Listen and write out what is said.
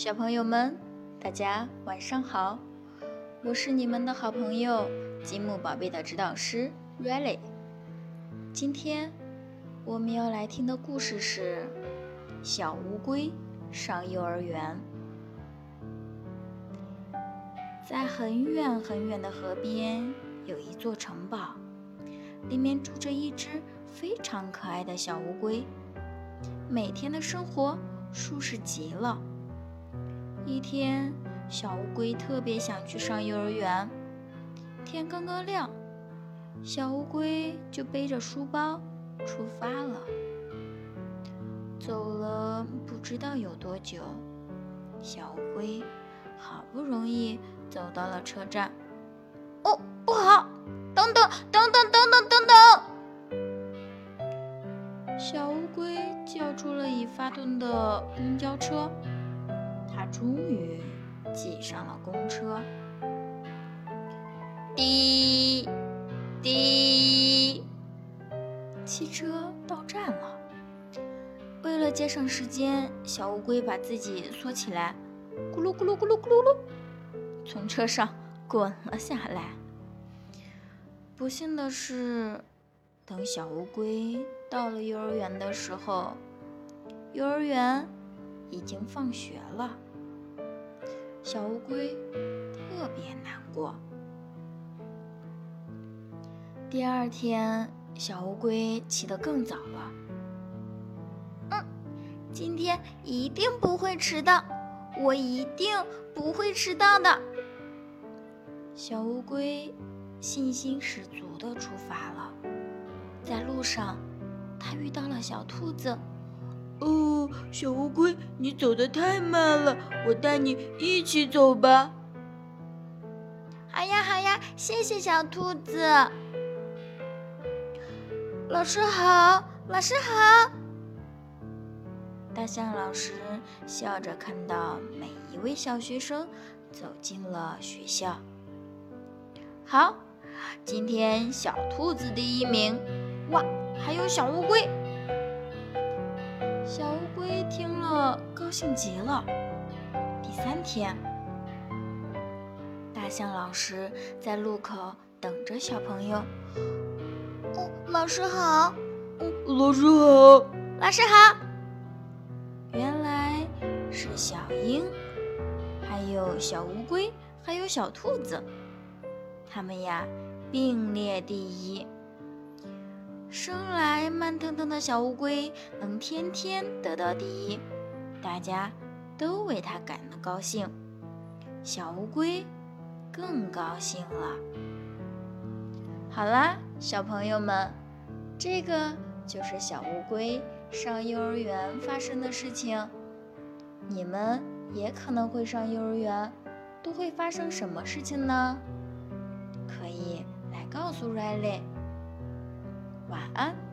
小朋友们，大家晚上好！我是你们的好朋友积木宝贝的指导师 Riley。今天我们要来听的故事是《小乌龟上幼儿园》。在很远很远的河边，有一座城堡，里面住着一只非常可爱的小乌龟，每天的生活舒适极了。一天，小乌龟特别想去上幼儿园。天刚刚亮，小乌龟就背着书包出发了。走了不知道有多久，小乌龟好不容易走到了车站。哦，不好！等等，等等，等等，等等！小乌龟叫出了已发动的公交车。他终于挤上了公车，滴滴，汽车到站了。为了节省时间，小乌龟把自己缩起来，咕噜咕噜咕噜咕噜噜，从车上滚了下来。不幸的是，等小乌龟到了幼儿园的时候，幼儿园已经放学了。小乌龟特别难过。第二天，小乌龟起得更早了。嗯，今天一定不会迟到，我一定不会迟到的。小乌龟信心十足地出发了。在路上，它遇到了小兔子。哦，小乌龟，你走的太慢了，我带你一起走吧。好呀，好呀，谢谢小兔子。老师好，老师好。大象老师笑着看到每一位小学生走进了学校。好，今天小兔子第一名。哇，还有小乌龟。小乌龟听了，高兴极了。第三天，大象老师在路口等着小朋友。哦，老师好。哦，老师好。老师好。原来是小鹰，还有小乌龟，还有小兔子，他们呀并列第一。生来慢腾腾的小乌龟能天天得到第一，大家都为它感到高兴，小乌龟更高兴了。好啦，小朋友们，这个就是小乌龟上幼儿园发生的事情。你们也可能会上幼儿园，都会发生什么事情呢？可以来告诉 Riley。晚安。